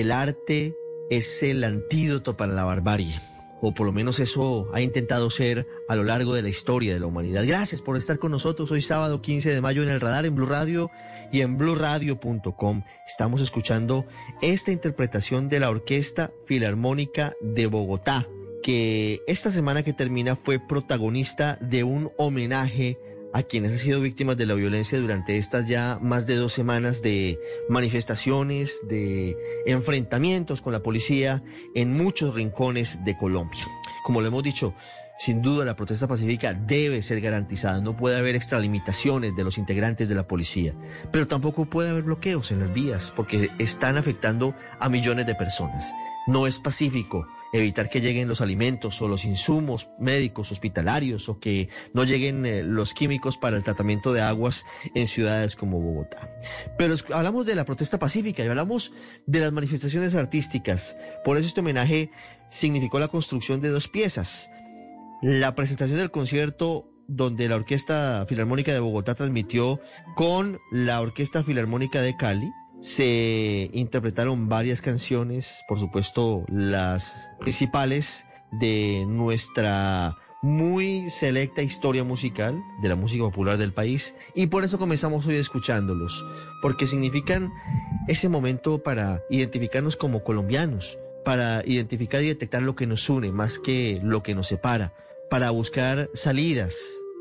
El arte es el antídoto para la barbarie, o por lo menos eso ha intentado ser a lo largo de la historia de la humanidad. Gracias por estar con nosotros hoy sábado 15 de mayo en el radar en Blue Radio y en bluradio.com. Estamos escuchando esta interpretación de la Orquesta Filarmónica de Bogotá, que esta semana que termina fue protagonista de un homenaje a quienes han sido víctimas de la violencia durante estas ya más de dos semanas de manifestaciones, de enfrentamientos con la policía en muchos rincones de Colombia. Como lo hemos dicho, sin duda la protesta pacífica debe ser garantizada, no puede haber extralimitaciones de los integrantes de la policía, pero tampoco puede haber bloqueos en las vías porque están afectando a millones de personas. No es pacífico evitar que lleguen los alimentos o los insumos médicos, hospitalarios o que no lleguen eh, los químicos para el tratamiento de aguas en ciudades como Bogotá. Pero hablamos de la protesta pacífica y hablamos de las manifestaciones artísticas. Por eso este homenaje significó la construcción de dos piezas. La presentación del concierto donde la Orquesta Filarmónica de Bogotá transmitió con la Orquesta Filarmónica de Cali, se interpretaron varias canciones, por supuesto las principales de nuestra muy selecta historia musical de la música popular del país. Y por eso comenzamos hoy escuchándolos, porque significan ese momento para identificarnos como colombianos, para identificar y detectar lo que nos une más que lo que nos separa, para buscar salidas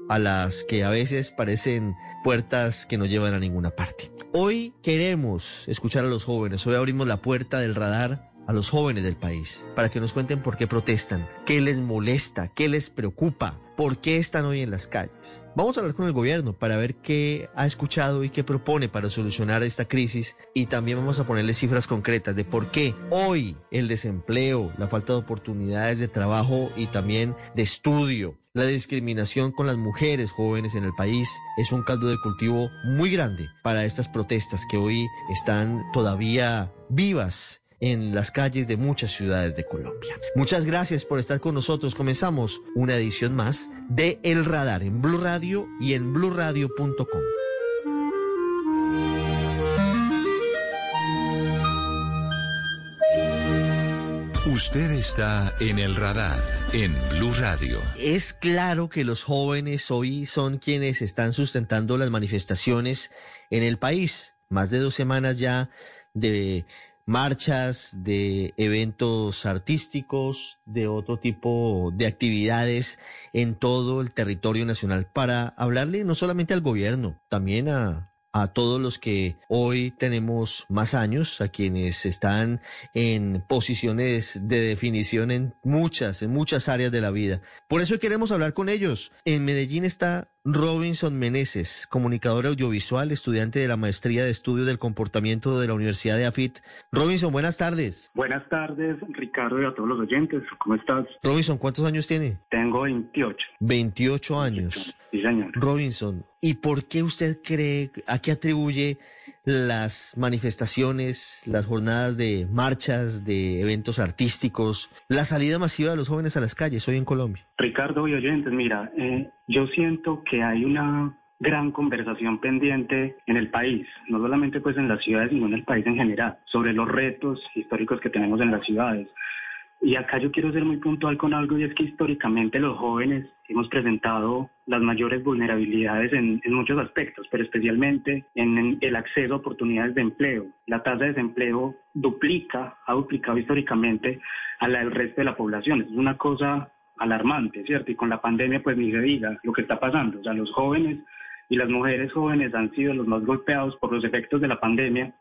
a las que a veces parecen puertas que no llevan a ninguna parte. Hoy queremos escuchar a los jóvenes, hoy abrimos la puerta del radar a los jóvenes del país para que nos cuenten por qué protestan, qué les molesta, qué les preocupa, por qué están hoy en las calles. Vamos a hablar con el gobierno para ver qué ha escuchado y qué propone para solucionar esta crisis y también vamos a ponerle cifras concretas de por qué hoy el desempleo, la falta de oportunidades de trabajo y también de estudio, la discriminación con las mujeres jóvenes en el país es un caldo de cultivo muy grande para estas protestas que hoy están todavía vivas en las calles de muchas ciudades de Colombia. Muchas gracias por estar con nosotros. Comenzamos una edición más de El Radar en Blue Radio y en bluradio.com. Usted está en el radar en Blue Radio. Es claro que los jóvenes hoy son quienes están sustentando las manifestaciones en el país. Más de dos semanas ya de marchas, de eventos artísticos, de otro tipo de actividades en todo el territorio nacional para hablarle no solamente al gobierno, también a, a todos los que hoy tenemos más años, a quienes están en posiciones de definición en muchas, en muchas áreas de la vida. Por eso queremos hablar con ellos. En Medellín está Robinson Meneses, comunicador audiovisual, estudiante de la maestría de estudio del comportamiento de la Universidad de AFIT. Robinson, buenas tardes. Buenas tardes, Ricardo, y a todos los oyentes. ¿Cómo estás? Robinson, ¿cuántos años tiene? Tengo 28. 28 años. Sí, señor. Robinson, ¿y por qué usted cree, a qué atribuye las manifestaciones, las jornadas de marchas, de eventos artísticos, la salida masiva de los jóvenes a las calles hoy en Colombia? Ricardo y oyentes, mira, eh, yo siento que hay una gran conversación pendiente en el país, no solamente pues en las ciudades, sino en el país en general, sobre los retos históricos que tenemos en las ciudades. Y acá yo quiero ser muy puntual con algo y es que históricamente los jóvenes hemos presentado las mayores vulnerabilidades en, muchos aspectos, pero especialmente en, el acceso a oportunidades de empleo. La tasa de desempleo duplica, ha duplicado históricamente a la del resto de la población. Es una cosa alarmante, ¿cierto? Y con la pandemia, pues ni se diga lo que está pasando. O sea, los jóvenes y las mujeres jóvenes han sido los más golpeados por los efectos de la pandemia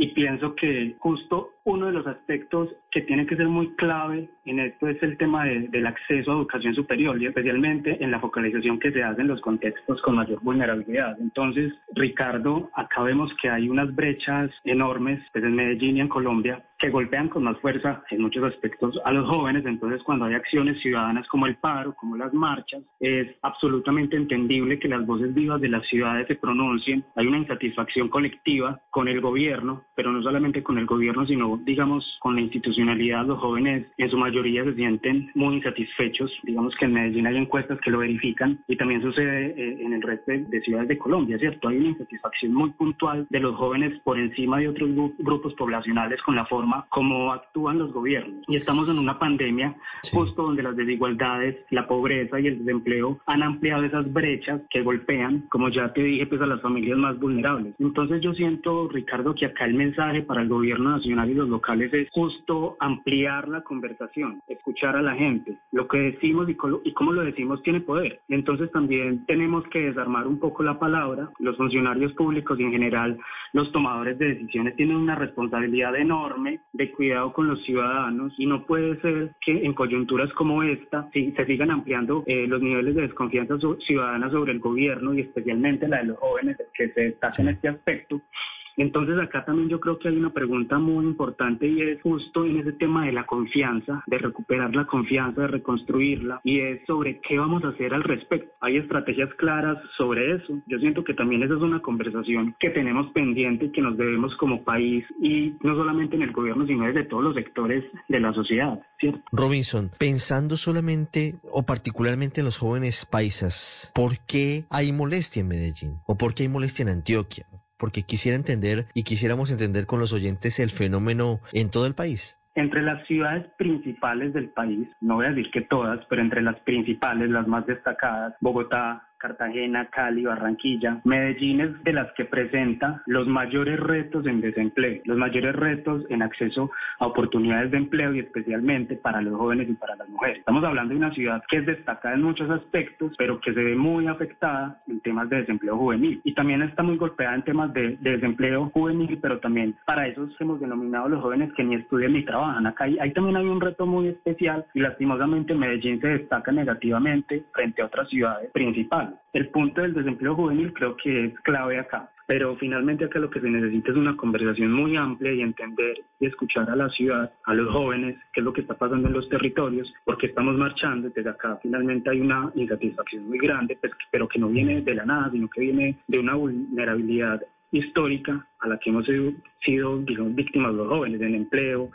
y pienso que justo uno de los aspectos que tiene que ser muy clave en esto es el tema del acceso a educación superior y especialmente en la focalización que se hace en los contextos con mayor vulnerabilidad. Entonces, Ricardo, acá vemos que hay unas brechas enormes pues, en Medellín y en Colombia que golpean con más fuerza en muchos aspectos a los jóvenes. Entonces, cuando hay acciones ciudadanas como el paro, como las marchas, es absolutamente entendible que las voces vivas de las ciudades se pronuncien. Hay una insatisfacción colectiva con el gobierno, pero no solamente con el gobierno, sino, digamos, con la institucionalidad. Los jóvenes en su mayoría se sienten muy insatisfechos. Digamos que en Medellín hay encuestas que lo verifican y también sucede eh, en el resto de ciudades de Colombia, ¿cierto? Hay una insatisfacción muy puntual de los jóvenes por encima de otros grupos poblacionales con la forma como actúan los gobiernos. Y estamos en una pandemia justo donde las desigualdades, la pobreza y el desempleo han ampliado esas brechas que golpean, como ya te dije, pues a las familias más vulnerables. Entonces yo siento, Ricardo, que acá el mensaje para el gobierno nacional y los locales es justo ampliar la conversación, escuchar a la gente. Lo que decimos y, y cómo lo decimos tiene poder. Entonces también tenemos que desarmar un poco la palabra. Los funcionarios públicos y en general los tomadores de decisiones tienen una responsabilidad enorme de cuidado con los ciudadanos y no puede ser que en coyunturas como esta se sigan ampliando eh, los niveles de desconfianza ciudadana sobre el gobierno y especialmente la de los jóvenes que se destacan en este aspecto entonces acá también yo creo que hay una pregunta muy importante y es justo en ese tema de la confianza, de recuperar la confianza, de reconstruirla y es sobre qué vamos a hacer al respecto. Hay estrategias claras sobre eso. Yo siento que también esa es una conversación que tenemos pendiente y que nos debemos como país y no solamente en el gobierno sino desde todos los sectores de la sociedad. Robinson, pensando solamente o particularmente en los jóvenes paisas, ¿por qué hay molestia en Medellín? ¿O por qué hay molestia en Antioquia? Porque quisiera entender y quisiéramos entender con los oyentes el fenómeno en todo el país. Entre las ciudades principales del país, no voy a decir que todas, pero entre las principales, las más destacadas, Bogotá, Cartagena, Cali, Barranquilla. Medellín es de las que presenta los mayores retos en desempleo, los mayores retos en acceso a oportunidades de empleo y especialmente para los jóvenes y para las mujeres. Estamos hablando de una ciudad que es destacada en muchos aspectos, pero que se ve muy afectada en temas de desempleo juvenil y también está muy golpeada en temas de, desempleo juvenil, pero también para esos hemos denominado los jóvenes que ni estudian ni trabajan. Acá hay, también hay un reto muy especial y lastimosamente Medellín se destaca negativamente frente a otras ciudades principales. El punto del desempleo juvenil creo que es clave acá, pero finalmente acá lo que se necesita es una conversación muy amplia y entender y escuchar a la ciudad, a los jóvenes, qué es lo que está pasando en los territorios, porque estamos marchando, desde acá finalmente hay una insatisfacción muy grande, pues, pero que no viene de la nada, sino que viene de una vulnerabilidad histórica a la que hemos sido, digamos, víctimas los jóvenes en empleo,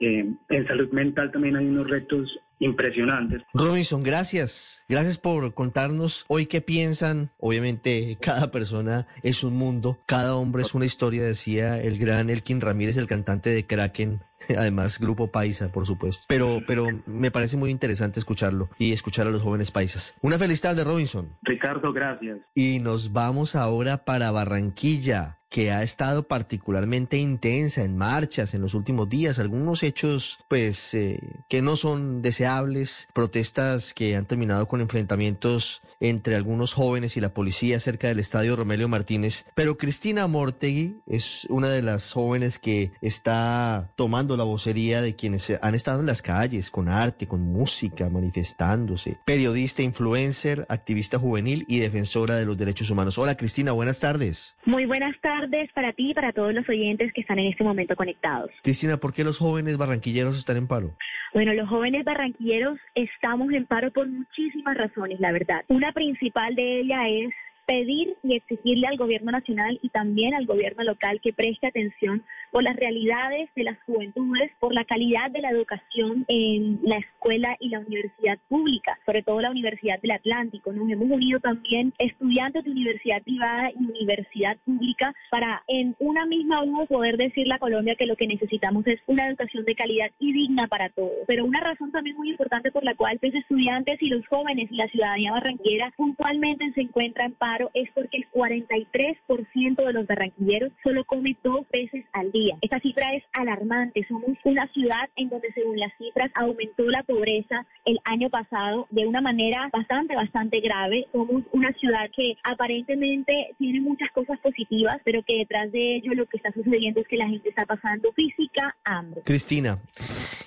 eh, en salud mental también hay unos retos impresionantes. Robinson, gracias. Gracias por contarnos hoy qué piensan. Obviamente cada persona es un mundo, cada hombre es una historia, decía el gran Elkin Ramírez, el cantante de Kraken. Además, grupo paisa, por supuesto. Pero, pero me parece muy interesante escucharlo y escuchar a los jóvenes paisas. Una feliz tarde, Robinson. Ricardo, gracias. Y nos vamos ahora para Barranquilla que ha estado particularmente intensa en marchas en los últimos días, algunos hechos pues eh, que no son deseables, protestas que han terminado con enfrentamientos entre algunos jóvenes y la policía cerca del estadio Romelio Martínez, pero Cristina Mortegui es una de las jóvenes que está tomando la vocería de quienes han estado en las calles con arte, con música, manifestándose, periodista, influencer, activista juvenil y defensora de los derechos humanos. Hola Cristina, buenas tardes. Muy buenas tardes para ti y para todos los oyentes que están en este momento conectados. Cristina, ¿por qué los jóvenes barranquilleros están en paro? Bueno, los jóvenes barranquilleros estamos en paro por muchísimas razones, la verdad. Una principal de ellas es pedir y exigirle al gobierno nacional y también al gobierno local que preste atención por las realidades de las juventudes, por la calidad de la educación en la escuela y la universidad pública, sobre todo la Universidad del Atlántico. Nos hemos unido también estudiantes de universidad privada y universidad pública para en una misma voz poder decirle a Colombia que lo que necesitamos es una educación de calidad y digna para todos. Pero una razón también muy importante por la cual los pues, estudiantes y los jóvenes y la ciudadanía barranquera puntualmente se encuentran en paro es porque el 43% de los barranquilleros solo come dos veces al día. Esta cifra es alarmante. Somos una ciudad en donde según las cifras aumentó la pobreza el año pasado de una manera bastante, bastante grave. Somos una ciudad que aparentemente tiene muchas cosas positivas, pero que detrás de ello lo que está sucediendo es que la gente está pasando física hambre. Cristina,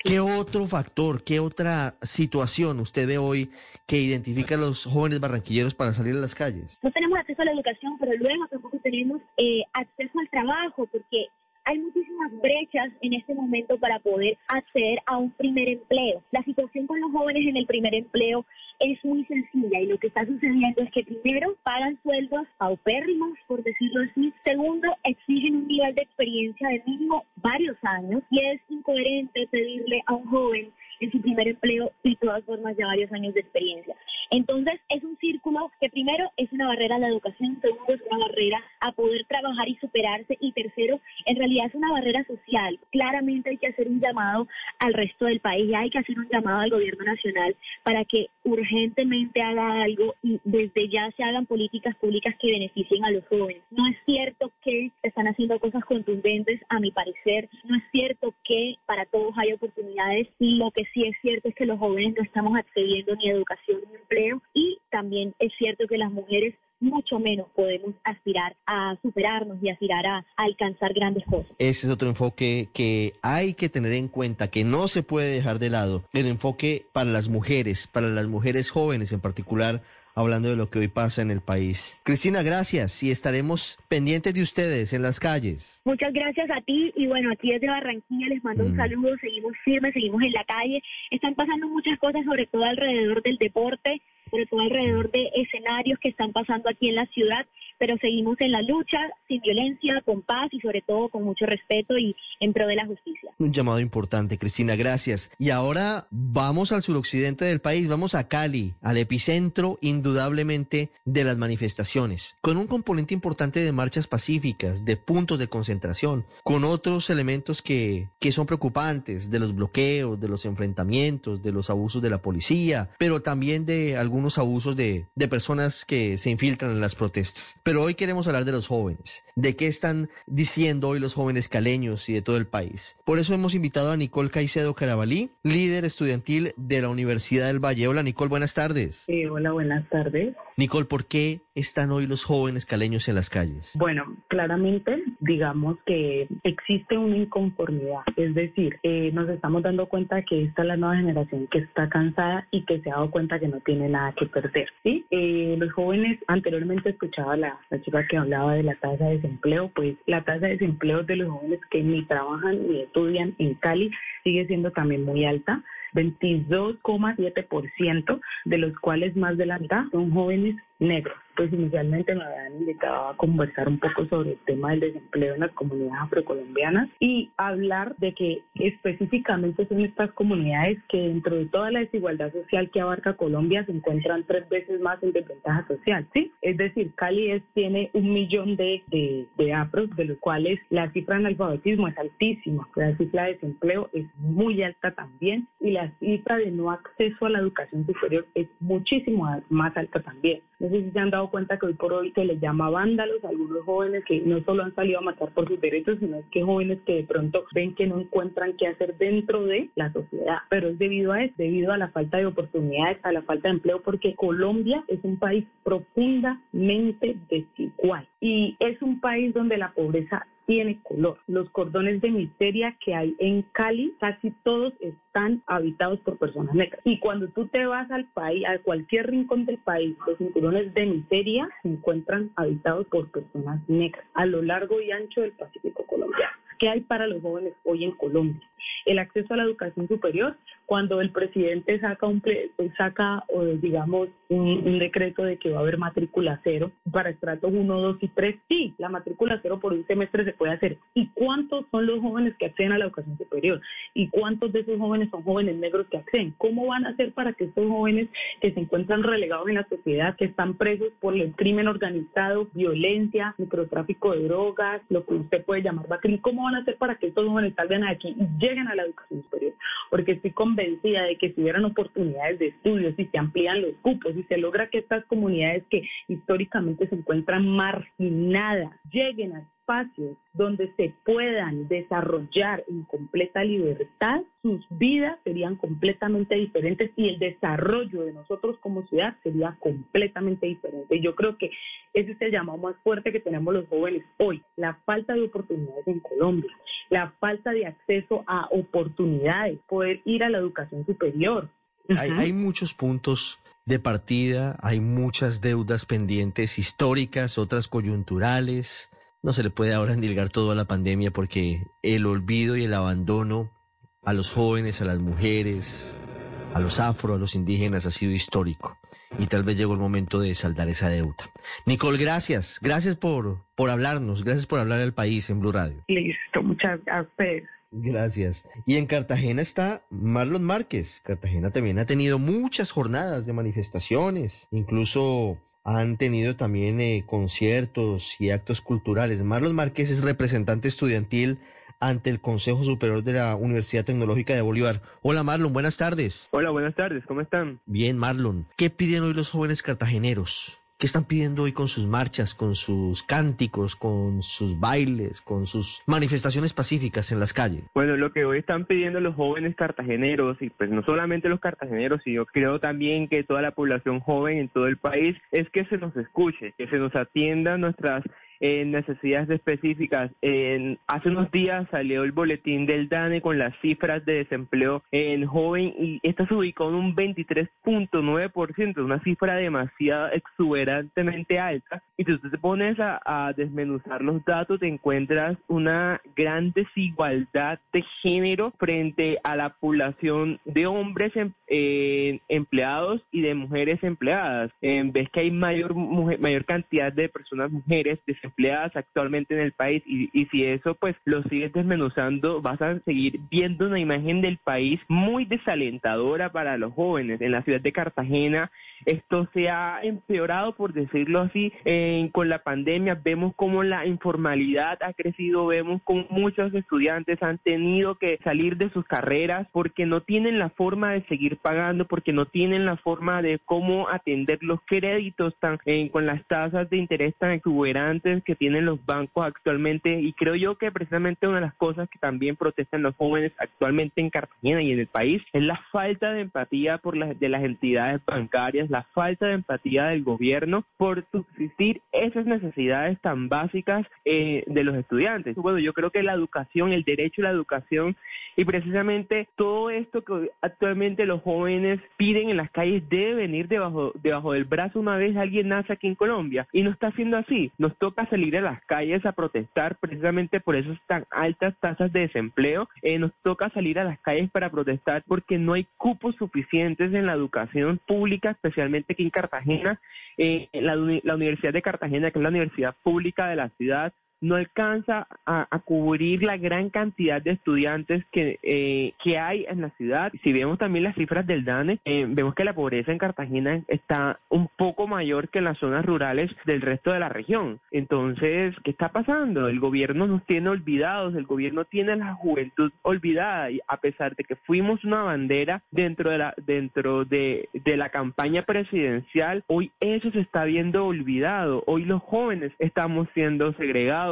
¿qué otro factor, qué otra situación usted ve hoy que identifica a los jóvenes barranquilleros para salir a las calles? No tenemos acceso a la educación, pero luego tampoco tenemos eh, acceso al trabajo, porque hay muchísimas brechas en este momento para poder acceder a un primer empleo. La situación con los jóvenes en el primer empleo es muy sencilla y lo que está sucediendo es que primero pagan sueldos paupérrimos, por decirlo así. Segundo, exigen un nivel de experiencia de mínimo varios años y es incoherente pedirle a un joven en su primer empleo y de todas formas ya varios años de experiencia. Entonces es un círculo que primero es una barrera a la educación, segundo es una barrera a poder trabajar y superarse y tercero en realidad es una barrera social. Claramente hay que hacer un llamado al resto del país y hay que hacer un llamado al gobierno nacional para que urgentemente haga algo y desde ya se hagan políticas públicas que beneficien a los jóvenes. No es cierto que están haciendo cosas contundentes, a mi parecer. No es cierto que para todos hay oportunidades. Lo que sí es cierto es que los jóvenes no estamos accediendo ni a educación ni a empleo y también es cierto que las mujeres mucho menos podemos aspirar a superarnos y aspirar a, alcanzar grandes cosas. Ese es otro enfoque que hay que tener en cuenta, que no se puede dejar de lado. El enfoque para las mujeres, para las mujeres jóvenes en particular, hablando de lo que hoy pasa en el país. Cristina, gracias y estaremos pendientes de ustedes en las calles. Muchas gracias a ti y bueno, aquí desde Barranquilla les mando un mm. saludo, seguimos firmes, seguimos en la calle. Están pasando muchas cosas, sobre todo alrededor del deporte, sobre todo alrededor de escenarios que están pasando aquí en la ciudad pero seguimos en la lucha, sin violencia, con paz y sobre todo con mucho respeto y en pro de la justicia. Un llamado importante, Cristina, gracias. Y ahora vamos al suroccidente del país, vamos a Cali, al epicentro indudablemente de las manifestaciones, con un componente importante de marchas pacíficas, de puntos de concentración, con otros elementos que, que son preocupantes, de los bloqueos, de los enfrentamientos, de los abusos de la policía, pero también de algunos abusos de, de personas que se infiltran en las protestas. Pero hoy queremos hablar de los jóvenes, de qué están diciendo hoy los jóvenes caleños y de todo el país. Por eso hemos invitado a Nicole Caicedo Carabalí, líder estudiantil de la Universidad del Valle. Hola Nicole, buenas tardes. Sí, hola, buenas tardes. Nicole, ¿por qué están hoy los jóvenes caleños en las calles? Bueno, claramente, digamos que existe una inconformidad. Es decir, eh, nos estamos dando cuenta que esta es la nueva generación que está cansada y que se ha dado cuenta que no tiene nada que perder. ¿sí? Eh, los jóvenes, anteriormente escuchaba la, la chica que hablaba de la tasa de desempleo, pues la tasa de desempleo de los jóvenes que ni trabajan ni estudian en Cali sigue siendo también muy alta. 22,7%, de los cuales más de la mitad son jóvenes negros pues inicialmente me habían invitado a conversar un poco sobre el tema del desempleo en las comunidades afrocolombianas y hablar de que específicamente son estas comunidades que dentro de toda la desigualdad social que abarca Colombia se encuentran tres veces más en desventaja social, ¿sí? Es decir, Cali tiene un millón de, de, afros, de los cuales la cifra de analfabetismo es altísima, la cifra de desempleo es muy alta también y la cifra de no acceso a la educación superior es muchísimo más alta también. No sé si se han dado cuenta que hoy por hoy se les llama vándalos a algunos jóvenes que no solo han salido a matar por sus derechos, sino que jóvenes que de pronto ven que no encuentran qué hacer dentro de la sociedad. Pero es debido a eso, debido a la falta de oportunidades, a la falta de empleo, porque Colombia es un país profundamente desigual y es un país donde la pobreza tiene color. Los cordones de miseria que hay en Cali, casi todos están habitados por personas negras. Y cuando tú te vas al país, a cualquier rincón del país, los cinturones de miseria se encuentran habitados por personas negras a lo largo y ancho del Pacífico colombiano. ¿Qué hay para los jóvenes hoy en Colombia? El acceso a la educación superior, cuando el presidente saca, un, saca digamos, un, decreto de que va a haber matrícula cero para estratos 1, 2 y 3, sí, la matrícula cero por un semestre se puede hacer. ¿Y cuántos son los jóvenes que acceden a la educación superior? ¿Y cuántos de esos jóvenes son jóvenes negros que acceden? ¿Cómo van a hacer para que estos jóvenes que se encuentran relegados en la sociedad, que están presos por el crimen organizado, violencia, microtráfico de drogas, lo que usted puede llamar vacío, ¿cómo van a hacer para que estos jóvenes salgan aquí y lleguen a la educación superior, porque estoy de que si hubieran oportunidades de estudio, si se amplían los cupos, si se logra que estas comunidades que históricamente se encuentran marginadas lleguen a espacios donde se puedan desarrollar en completa libertad, sus vidas serían completamente diferentes y el desarrollo de nosotros como ciudad sería completamente diferente. Yo creo que ese es el llamado más fuerte que tenemos los jóvenes hoy, la falta de oportunidades en Colombia, la falta de acceso a oportunidades, poder ir a la educación superior. Hay, hay muchos puntos de partida, hay muchas deudas pendientes históricas, otras coyunturales, no se le puede ahora endilgar todo a la pandemia porque el olvido y el abandono a los jóvenes, a las mujeres, a los afro, a los indígenas ha sido histórico. Y tal vez llegó el momento de saldar esa deuda. Nicole, gracias. Gracias por, por hablarnos. Gracias por hablar al país en Blue Radio. Listo, muchas gracias. Gracias. Y en Cartagena está Marlon Márquez. Cartagena también ha tenido muchas jornadas de manifestaciones, incluso han tenido también eh, conciertos y actos culturales. Marlon Márquez es representante estudiantil ante el Consejo Superior de la Universidad Tecnológica de Bolívar. Hola Marlon, buenas tardes. Hola, buenas tardes, ¿cómo están? Bien, Marlon. ¿Qué piden hoy los jóvenes cartageneros? ¿Qué están pidiendo hoy con sus marchas, con sus cánticos, con sus bailes, con sus manifestaciones pacíficas en las calles? Bueno, lo que hoy están pidiendo los jóvenes cartageneros, y pues no solamente los cartageneros, sino creo también que toda la población joven en todo el país, es que se nos escuche, que se nos atienda nuestras en necesidades específicas. Hace unos días salió el boletín del DANE con las cifras de desempleo en joven y esta se ubicó en un 23.9%, una cifra demasiado exuberantemente alta. Y si usted te pones a, desmenuzar los datos, te encuentras una gran desigualdad de género frente a la población de hombres em, eh, empleados y de mujeres empleadas. ves que hay mayor, mayor cantidad de personas mujeres empleadas actualmente en el país y, y si eso pues lo sigues desmenuzando vas a seguir viendo una imagen del país muy desalentadora para los jóvenes. En la ciudad de Cartagena esto se ha empeorado por decirlo así con la pandemia. Vemos cómo la informalidad ha crecido, vemos cómo muchos estudiantes han tenido que salir de sus carreras porque no tienen la forma de seguir pagando, porque no tienen la forma de cómo atender los créditos tan eh, con las tasas de interés tan exuberantes que tienen los bancos actualmente y creo yo que precisamente una de las cosas que también protestan los jóvenes actualmente en Cartagena y en el país es la falta de empatía por las, de las entidades bancarias, la falta de empatía del gobierno por subsistir esas necesidades tan básicas eh, de los estudiantes. Bueno, yo creo que la educación, el derecho a la educación y precisamente todo esto que actualmente los jóvenes piden en las calles debe venir debajo, debajo del brazo una vez alguien nace aquí en Colombia y no está siendo así. Nos toca salir a las calles a protestar precisamente por esas tan altas tasas de desempleo. Eh, nos toca salir a las calles para protestar porque no hay cupos suficientes en la educación pública, especialmente aquí en Cartagena. Eh, la, la Universidad de Cartagena, que es la universidad pública de la ciudad, no alcanza a, cubrir la gran cantidad de estudiantes que, eh, que hay en la ciudad. Si vemos también las cifras del DANE, eh, vemos que la pobreza en Cartagena está un poco mayor que en las zonas rurales del resto de la región. Entonces, ¿qué está pasando? El gobierno nos tiene olvidados, el gobierno tiene la juventud olvidada y a pesar de que fuimos una bandera dentro de la, dentro de, de la campaña presidencial, hoy eso se está viendo olvidado. Hoy los jóvenes estamos siendo segregados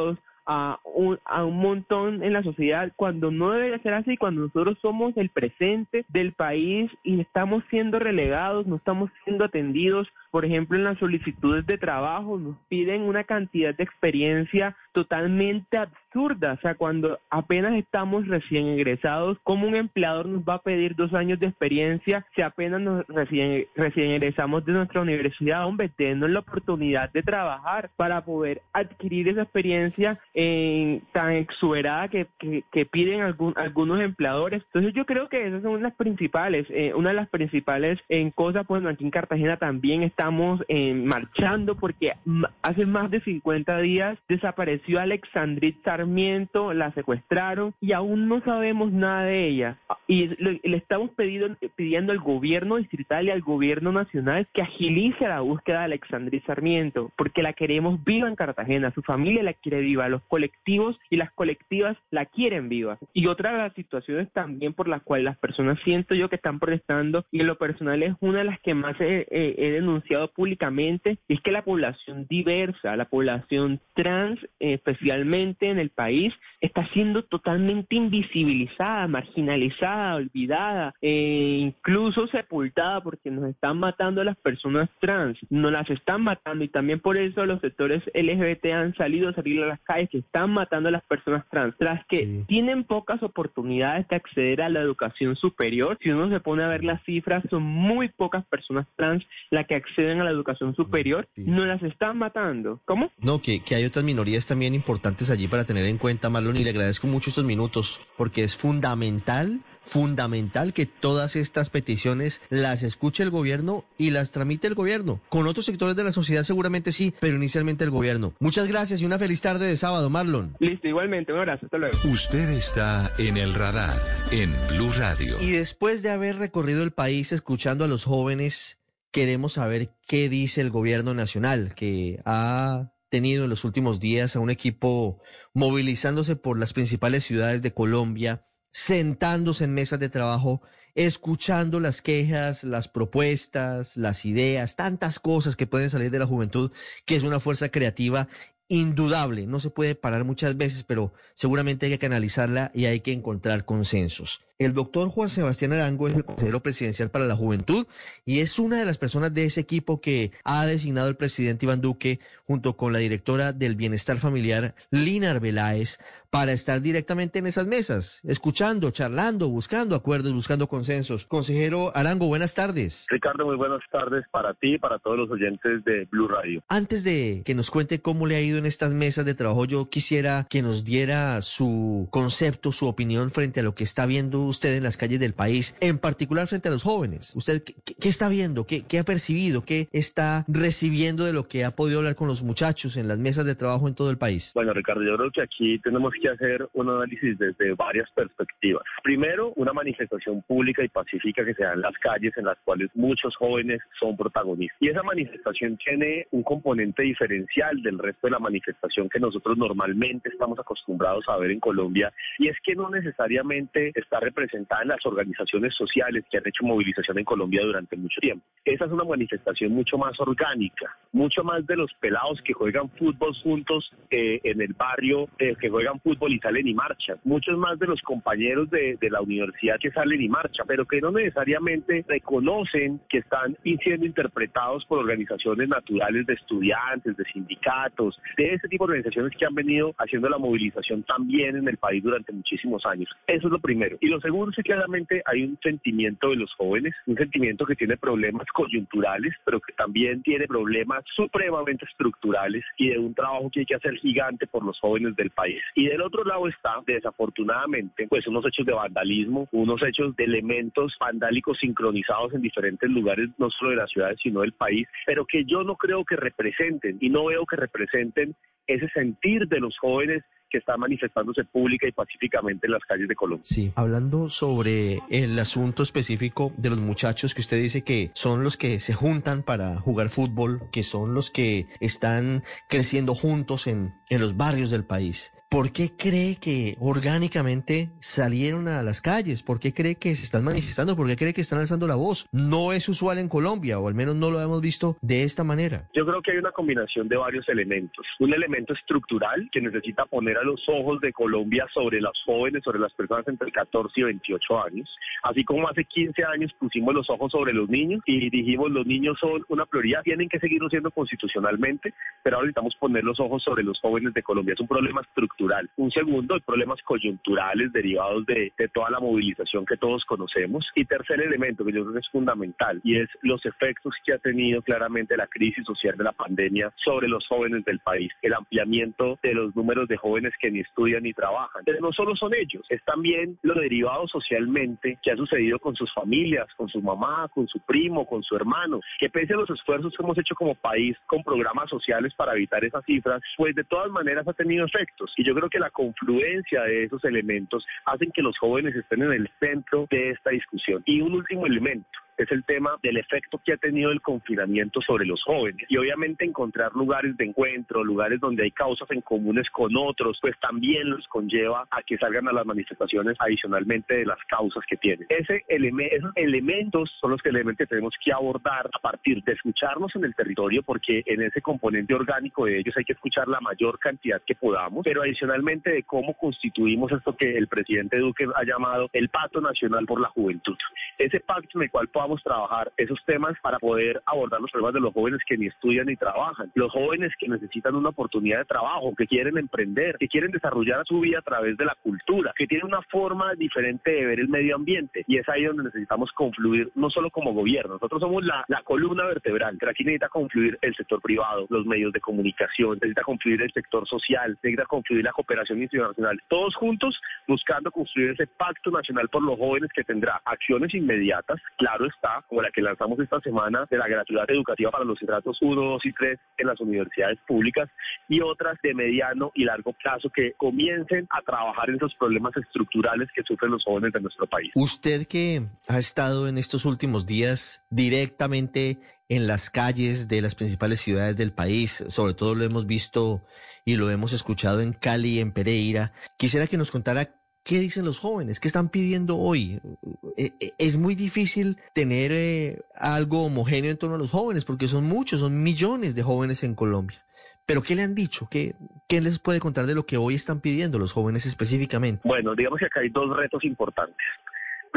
a un, a un montón en la sociedad cuando no debe ser así, cuando nosotros somos el presente del país y estamos siendo relegados, no estamos siendo atendidos, por ejemplo, en las solicitudes de trabajo nos piden una cantidad de experiencia totalmente absurda, o sea, cuando apenas estamos recién egresados, ¿cómo un empleador nos va a pedir dos años de experiencia si apenas nos recién, recién egresamos de nuestra universidad? Hombre, denos la oportunidad de trabajar para poder adquirir esa experiencia eh, tan exuberada que, que, piden algún, algunos empleadores. Entonces yo creo que esas son las principales, eh, una de las principales en cosas, pues aquí en Cartagena también estamos eh, marchando porque hace más de 50 días desapareció Alexandrit Sarmiento Sarmiento la secuestraron y aún no sabemos nada de ella. Y le, estamos pidiendo, pidiendo al gobierno distrital y al gobierno nacional que agilice la búsqueda de Alexandria Sarmiento, porque la queremos viva en Cartagena, su familia la quiere viva, los colectivos y las colectivas la quieren viva. Y otra de las situaciones también por las cuales las personas siento yo que están protestando y en lo personal es una de las que más he, he denunciado públicamente, es que la población diversa, la población trans, especialmente en el país, está siendo totalmente invisibilizada, marginalizada, olvidada, e incluso sepultada porque nos están matando a las personas trans, nos las están matando y también por eso los sectores LGBT han salido a salir a las calles que están matando a las personas trans, tras que tienen pocas oportunidades de acceder a la educación superior. Si uno se pone a ver las cifras, son muy pocas personas trans las que acceden a la educación superior, no las están matando. ¿Cómo? No, que, que hay otras minorías también importantes allí para tener en cuenta, Marlon, y le agradezco mucho estos minutos porque es fundamental fundamental que todas estas peticiones las escuche el gobierno y las tramite el gobierno. Con otros sectores de la sociedad seguramente sí, pero inicialmente el gobierno. Muchas gracias y una feliz tarde de sábado, Marlon. Listo, igualmente, un abrazo, hasta luego. Usted está en el radar, en Blue Radio. Y después de haber recorrido el país escuchando a los jóvenes, queremos saber qué dice el gobierno nacional, que ha tenido en los últimos días a un equipo movilizándose por las principales ciudades de Colombia, sentándose en mesas de trabajo, escuchando las quejas, las propuestas, las ideas, tantas cosas que pueden salir de la juventud, que es una fuerza creativa indudable, no se puede parar muchas veces, pero seguramente hay que canalizarla y hay que encontrar consensos. El doctor Juan Sebastián Arango es el consejero presidencial para la juventud y es una de las personas de ese equipo que ha designado el presidente Iván Duque junto con la directora del bienestar familiar, Lina Arbeláez, para estar directamente en esas mesas, escuchando, charlando, buscando acuerdos, buscando consensos. Consejero Arango, buenas tardes. Ricardo, muy buenas tardes para ti y para todos los oyentes de Blue Radio. Antes de que nos cuente cómo le ha ido en estas mesas de trabajo, yo quisiera que nos diera su concepto, su opinión frente a lo que está viendo usted en las calles del país, en particular frente a los jóvenes? ¿Usted qué, está viendo? ¿Qué, ha percibido? ¿Qué está recibiendo de lo que ha podido hablar con los muchachos en las mesas de trabajo en todo el país? Bueno, Ricardo, yo creo que aquí tenemos que hacer un análisis desde varias perspectivas. Primero, una manifestación pública y pacífica que se da en las calles en las cuales muchos jóvenes son protagonistas. Y esa manifestación tiene un componente diferencial del resto de la manifestación que nosotros normalmente estamos acostumbrados a ver en Colombia y es que no necesariamente está representada en las organizaciones sociales que han hecho movilización en Colombia durante mucho tiempo. Esa es una manifestación mucho más orgánica, mucho más de los pelados que juegan fútbol juntos eh, en el barrio, eh, que juegan fútbol y salen y marchan, muchos más de los compañeros de, de la universidad que salen y marchan, pero que no necesariamente reconocen que están siendo interpretados por organizaciones naturales de estudiantes, de sindicatos, de ese tipo de organizaciones que han venido haciendo la movilización también en el país durante muchísimos años. Eso es lo primero. Y lo segundo es que claramente hay un sentimiento de los jóvenes, un sentimiento que tiene problemas coyunturales, pero que también tiene problemas supremamente estructurales y de un trabajo que hay que hacer gigante por los jóvenes del país. Y del otro lado está, desafortunadamente, pues unos hechos de vandalismo, unos hechos de elementos vandálicos sincronizados en diferentes lugares, no solo de las ciudades, sino del país, pero que yo no creo que representen y no veo que representen ese sentir de los jóvenes que está manifestándose pública y pacíficamente en las calles de Colombia. Sí, hablando sobre el asunto específico de los muchachos que usted dice que son los que se juntan para jugar fútbol, que son los que están creciendo juntos en, en los barrios del país. ¿Por qué cree que orgánicamente salieron a las calles? ¿Por qué cree que se están manifestando? ¿Por qué cree que están alzando la voz? No es usual en Colombia, o al menos no lo hemos visto de esta manera. Yo creo que hay una combinación de varios elementos. Un elemento estructural que necesita poner los ojos de Colombia sobre los jóvenes, sobre las personas entre 14 y 28 años. Así como hace 15 años pusimos los ojos sobre los niños y dijimos los niños son una prioridad, tienen que seguirlo siendo constitucionalmente, pero ahora necesitamos poner los ojos sobre los jóvenes de Colombia. Es un problema estructural un segundo, hay problemas coyunturales derivados de, toda la movilización que todos conocemos. Y tercer elemento que yo creo que es fundamental y es los efectos que ha tenido claramente la crisis social de la pandemia sobre los jóvenes del país. El ampliamiento de los números de jóvenes que ni estudian ni trabajan. Pero no solo son ellos, es también lo derivado socialmente que ha sucedido con sus familias, con su mamá, con su primo, con su hermano, que pese a los esfuerzos que hemos hecho como país con programas sociales para evitar esas cifras, pues de todas maneras ha tenido efectos. Y yo creo que la confluencia de esos elementos hacen que los jóvenes estén en el centro de esta discusión. Y un último elemento es el tema del efecto que ha tenido el confinamiento sobre los jóvenes. Y obviamente encontrar lugares de encuentro, lugares donde hay causas en comunes con otros, pues también los conlleva a que salgan a las manifestaciones adicionalmente de las causas que tienen. Ese esos elementos son los que elementos que tenemos que abordar a partir de escucharnos en el territorio, porque en ese componente orgánico de ellos hay que escuchar la mayor cantidad que podamos, pero adicionalmente de cómo constituimos esto que el presidente Duque ha llamado el Pacto Nacional por la Juventud. Ese pacto en el cual trabajar esos temas para poder abordar los problemas de los jóvenes que ni estudian ni trabajan, los jóvenes que necesitan una oportunidad de trabajo, que quieren emprender, que quieren desarrollar su vida a través de la cultura, que tienen una forma diferente de ver el medio ambiente. Y es ahí donde necesitamos confluir no solo como gobierno, nosotros somos la, la columna vertebral, pero aquí necesita confluir el sector privado, los medios de comunicación, necesita confluir el sector social, necesita confluir la cooperación internacional, todos juntos buscando construir ese pacto nacional por los jóvenes que tendrá acciones inmediatas, claro es como la que lanzamos esta semana de la gratuidad educativa para los estratos 1, 2 y 3 en las universidades públicas y otras de mediano y largo plazo que comiencen a trabajar en esos problemas estructurales que sufren los jóvenes de nuestro país. Usted que ha estado en estos últimos días directamente en las calles de las principales ciudades del país, sobre todo lo hemos visto y lo hemos escuchado en Cali en Pereira, quisiera que nos contara ¿Qué dicen los jóvenes? ¿Qué están pidiendo hoy? Eh, eh, es muy difícil tener eh, algo homogéneo en torno a los jóvenes porque son muchos, son millones de jóvenes en Colombia. Pero ¿qué le han dicho? ¿Qué, ¿Qué les puede contar de lo que hoy están pidiendo los jóvenes específicamente? Bueno, digamos que acá hay dos retos importantes.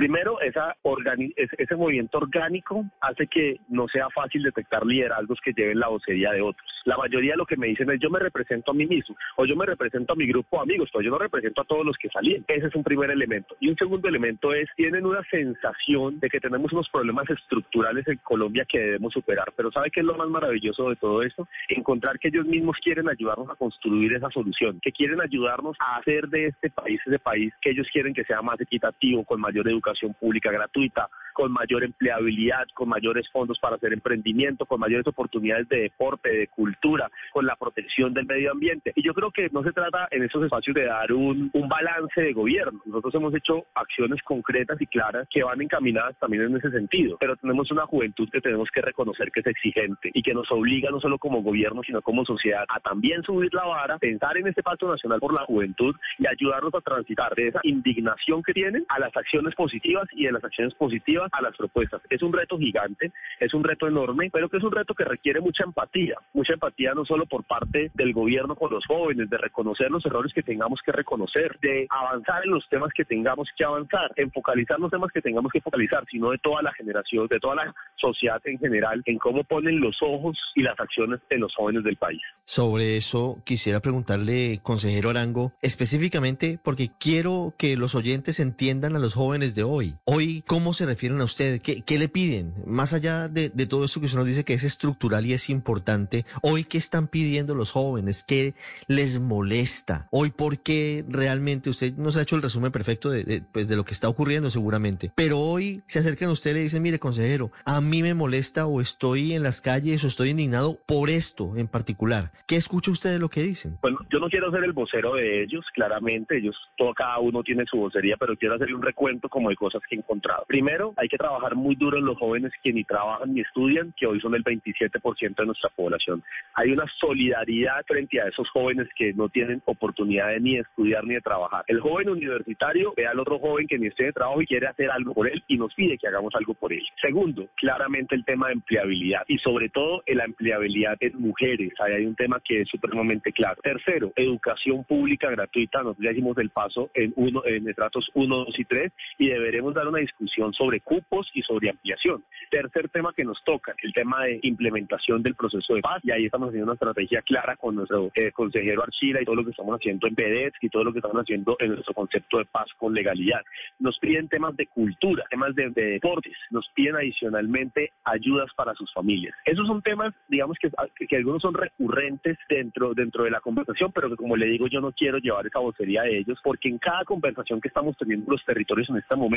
Primero, ese movimiento orgánico hace que no sea fácil detectar liderazgos que lleven la vocería de otros. La mayoría de lo que me dicen es yo me represento a mí mismo o yo me represento a mi grupo de amigos, pero yo no represento a todos los que salían. Ese es un primer elemento. Y un segundo elemento es, tienen una sensación de que tenemos unos problemas estructurales en Colombia que debemos superar. Pero ¿sabe qué es lo más maravilloso de todo esto? Encontrar que ellos mismos quieren ayudarnos a construir esa solución, que quieren ayudarnos a hacer de este país ese país que ellos quieren que sea más equitativo, con mayor educación pública gratuita, con mayor empleabilidad, con mayores fondos para hacer emprendimiento, con mayores oportunidades de deporte, de cultura, con la protección del medio ambiente. Y yo creo que no se trata en esos espacios de dar un, un balance de gobierno. Nosotros hemos hecho acciones concretas y claras que van encaminadas también en ese sentido, pero tenemos una juventud que tenemos que reconocer que es exigente y que nos obliga no solo como gobierno, sino como sociedad a también subir la vara, pensar en este pacto nacional por la juventud y ayudarnos a transitar de esa indignación que tienen a las acciones positivas y de las acciones positivas a las propuestas. Es un reto gigante, es un reto enorme, pero que es un reto que requiere mucha empatía, mucha empatía no solo por parte del gobierno con los jóvenes, de reconocer los errores que tengamos que reconocer, de avanzar en los temas que tengamos que avanzar, en focalizar los temas que tengamos que focalizar, sino de toda la generación, de toda la sociedad en general, en cómo ponen los ojos y las acciones de los jóvenes del país. Sobre eso quisiera preguntarle, consejero Arango, específicamente porque quiero que los oyentes entiendan a los jóvenes de hoy. Hoy, ¿cómo se refieren a usted? ¿Qué, le piden? Más allá de, todo eso que usted nos dice que es estructural y es importante, hoy, ¿qué están pidiendo los jóvenes? ¿Qué les molesta? Hoy, ¿por qué realmente usted nos ha hecho el resumen perfecto de, pues, de lo que está ocurriendo seguramente? Pero hoy se acercan a usted y le dicen, mire, consejero, a mí me molesta o estoy en las calles o estoy indignado por esto en particular. ¿Qué escucha usted de lo que dicen? Bueno, yo no quiero ser el vocero de ellos, claramente, ellos, todo, cada uno tiene su vocería, pero quiero hacerle un recuento como de cosas que he encontrado. Primero, hay que trabajar muy duro en los jóvenes que ni trabajan ni estudian, que hoy son el 27% de nuestra población. Hay una solidaridad frente a esos jóvenes que no tienen oportunidad de ni estudiar ni de trabajar. El joven universitario ve al otro joven que ni esté de trabajo y quiere hacer algo por él y nos pide que hagamos algo por él. Segundo, claramente el tema de empleabilidad y sobre todo la empleabilidad en mujeres. Ahí hay un tema que es supremamente claro. Tercero, educación pública gratuita. Nosotros ya hicimos el paso en uno en estratos 1, 2 y 3 y deberemos dar una discusión sobre cupos y sobre ampliación. Tercer tema que nos toca, el tema de implementación del proceso de paz, y ahí estamos haciendo una estrategia clara con nuestro eh, consejero Archila y todo lo que estamos haciendo en PEDEX y todo lo que estamos haciendo en nuestro concepto de paz con legalidad. Nos piden temas de cultura, temas de, deportes, nos piden adicionalmente ayudas para sus familias. Esos son temas, digamos que, que, algunos son recurrentes dentro, dentro de la conversación, pero que como le digo, yo no quiero llevar esa vocería de ellos, porque en cada conversación que estamos teniendo los territorios en este momento,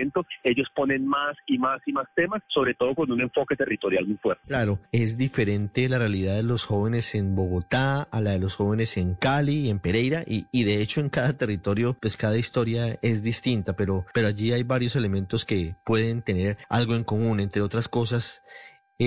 ellos ponen más y más y más temas, sobre todo con un enfoque territorial muy fuerte. Claro, es diferente la realidad de los jóvenes en Bogotá a la de los jóvenes en Cali y en Pereira y, y de hecho en cada territorio pues cada historia es distinta, pero, pero allí hay varios elementos que pueden tener algo en común, entre otras cosas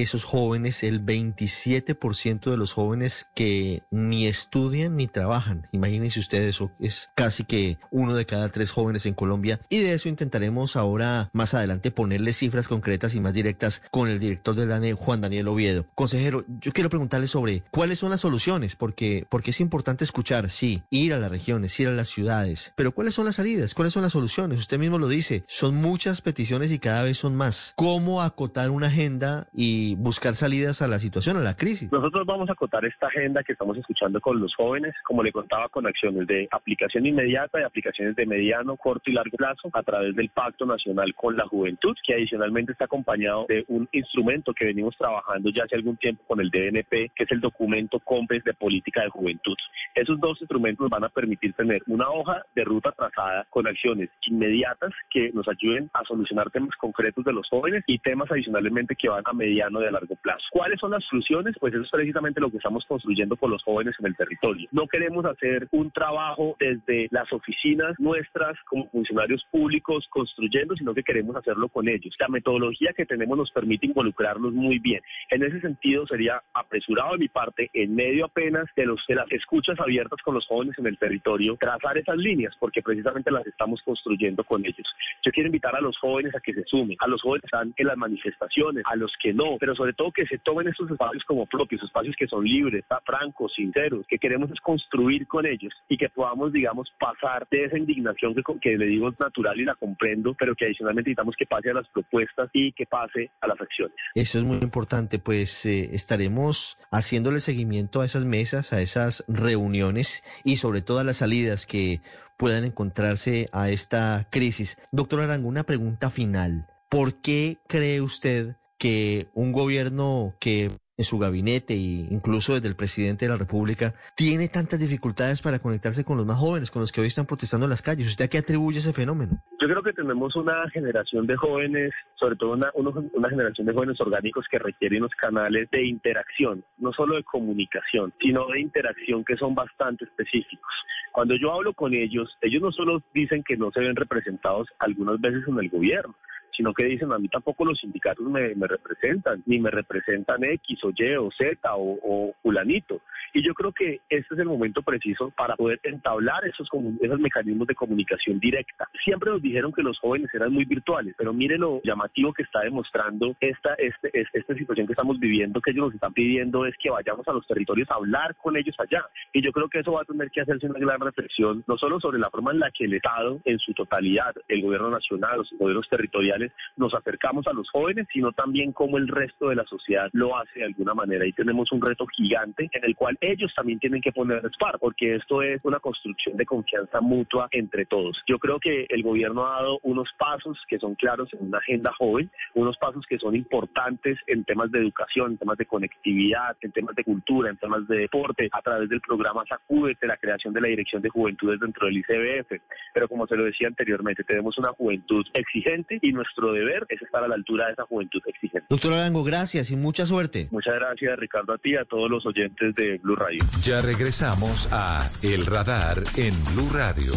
esos jóvenes, el 27% de los jóvenes que ni estudian ni trabajan. Imagínense ustedes, eso es casi que uno de cada tres jóvenes en Colombia. Y de eso intentaremos ahora más adelante ponerle cifras concretas y más directas con el director de DANE, Juan Daniel Oviedo. Consejero, yo quiero preguntarle sobre cuáles son las soluciones, porque, porque es importante escuchar, sí, ir a las regiones, ir a las ciudades, pero cuáles son las salidas, cuáles son las soluciones. Usted mismo lo dice, son muchas peticiones y cada vez son más. ¿Cómo acotar una agenda y buscar salidas a la situación, a la crisis. Nosotros vamos a acotar esta agenda que estamos escuchando con los jóvenes, como le contaba, con acciones de aplicación inmediata y aplicaciones de mediano, corto y largo plazo a través del Pacto Nacional con la Juventud, que adicionalmente está acompañado de un instrumento que venimos trabajando ya hace algún tiempo con el DNP, que es el documento COMPES de política de juventud. Esos dos instrumentos van a permitir tener una hoja de ruta trazada con acciones inmediatas que nos ayuden a solucionar temas concretos de los jóvenes y temas adicionalmente que van a mediano largo plazo. ¿Cuáles son las soluciones? Pues eso es precisamente lo que estamos construyendo con los jóvenes en el territorio. No queremos hacer un trabajo desde las oficinas nuestras como funcionarios públicos construyendo, sino que queremos hacerlo con ellos. La metodología que tenemos nos permite involucrarnos muy bien. En ese sentido sería apresurado de mi parte, en medio apenas de las escuchas abiertas con los jóvenes en el territorio, trazar esas líneas, porque precisamente las estamos construyendo con ellos. Yo quiero invitar a los jóvenes a que se sumen, a los jóvenes que están en las manifestaciones, a los que no, pero sobre todo que se tomen estos espacios como propios, espacios que son libres, francos, sinceros, que queremos es construir con ellos y que podamos, digamos, pasar de esa indignación que, que le digo es natural y la comprendo, pero que adicionalmente necesitamos que pase a las propuestas y que pase a las acciones. Eso es muy importante, pues eh, estaremos haciéndole seguimiento a esas mesas, a esas reuniones y sobre todo a las salidas que puedan encontrarse a esta crisis. Doctor Arango, una pregunta final. ¿Por qué cree usted que un gobierno que en su gabinete e incluso desde el presidente de la República tiene tantas dificultades para conectarse con los más jóvenes, con los que hoy están protestando en las calles. ¿Usted a qué atribuye ese fenómeno? Yo creo que tenemos una generación de jóvenes, sobre todo una, una generación de jóvenes orgánicos que requieren unos canales de interacción, no solo de comunicación, sino de interacción que son bastante específicos. Cuando yo hablo con ellos, ellos no solo dicen que no se ven representados algunas veces en el gobierno, sino que dicen a mí tampoco los sindicatos me, representan, ni me representan X o Y o Z o, o fulanito. Y yo creo que este es el momento preciso para poder entablar esos, esos mecanismos de comunicación directa. Siempre nos dijeron que los jóvenes eran muy virtuales, pero mire lo llamativo que está demostrando esta, este, esta situación que estamos viviendo, que ellos nos están pidiendo es que vayamos a los territorios a hablar con ellos allá. Y yo creo que eso va a tener que hacerse una gran reflexión, no solo sobre la forma en la que el Estado, en su totalidad, el gobierno nacional, los gobiernos territoriales, nos acercamos a los jóvenes, sino también cómo el resto de la sociedad lo hace de alguna manera. Y tenemos un reto gigante en el cual ellos también tienen que poner par, porque esto es una construcción de confianza mutua entre todos. Yo creo que el gobierno ha dado unos pasos que son claros en una agenda joven, unos pasos que son importantes en temas de educación, en temas de conectividad, en temas de cultura, en temas de deporte, a través del programa Sacúdete, la creación de la Dirección de Juventudes dentro del ICBF. Pero como se lo decía anteriormente, tenemos una juventud exigente y nuestro deber es estar a la altura de esa juventud exigente. Doctor Arango, gracias y mucha suerte. Muchas gracias, Ricardo, a ti y a todos los oyentes de Blue Radio. Ya regresamos a El Radar en Blue Radio.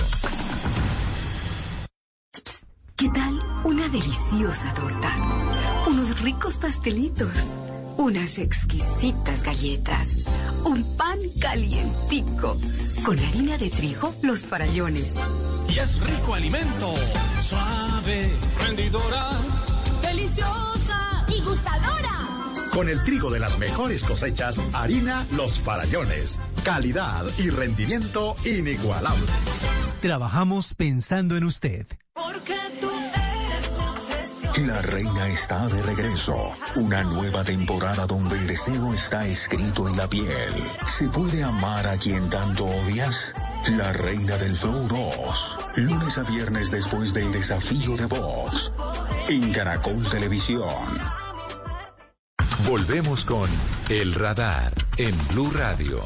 ¿Qué tal una deliciosa torta? Unos ricos pastelitos, unas exquisitas galletas, un pan calientico, con harina de trigo, los farallones. Y es rico alimento, suave, rendidora, deliciosa y gustadora. Con el trigo de las mejores cosechas, harina Los Farallones. Calidad y rendimiento inigualable. Trabajamos pensando en usted. Porque tú eres La reina está de regreso. Una nueva temporada donde el deseo está escrito en la piel. ¿Se puede amar a quien tanto odias? La reina del Flow 2. Lunes a viernes después del desafío de voz. En Caracol Televisión. Volvemos con El Radar en Blue Radio.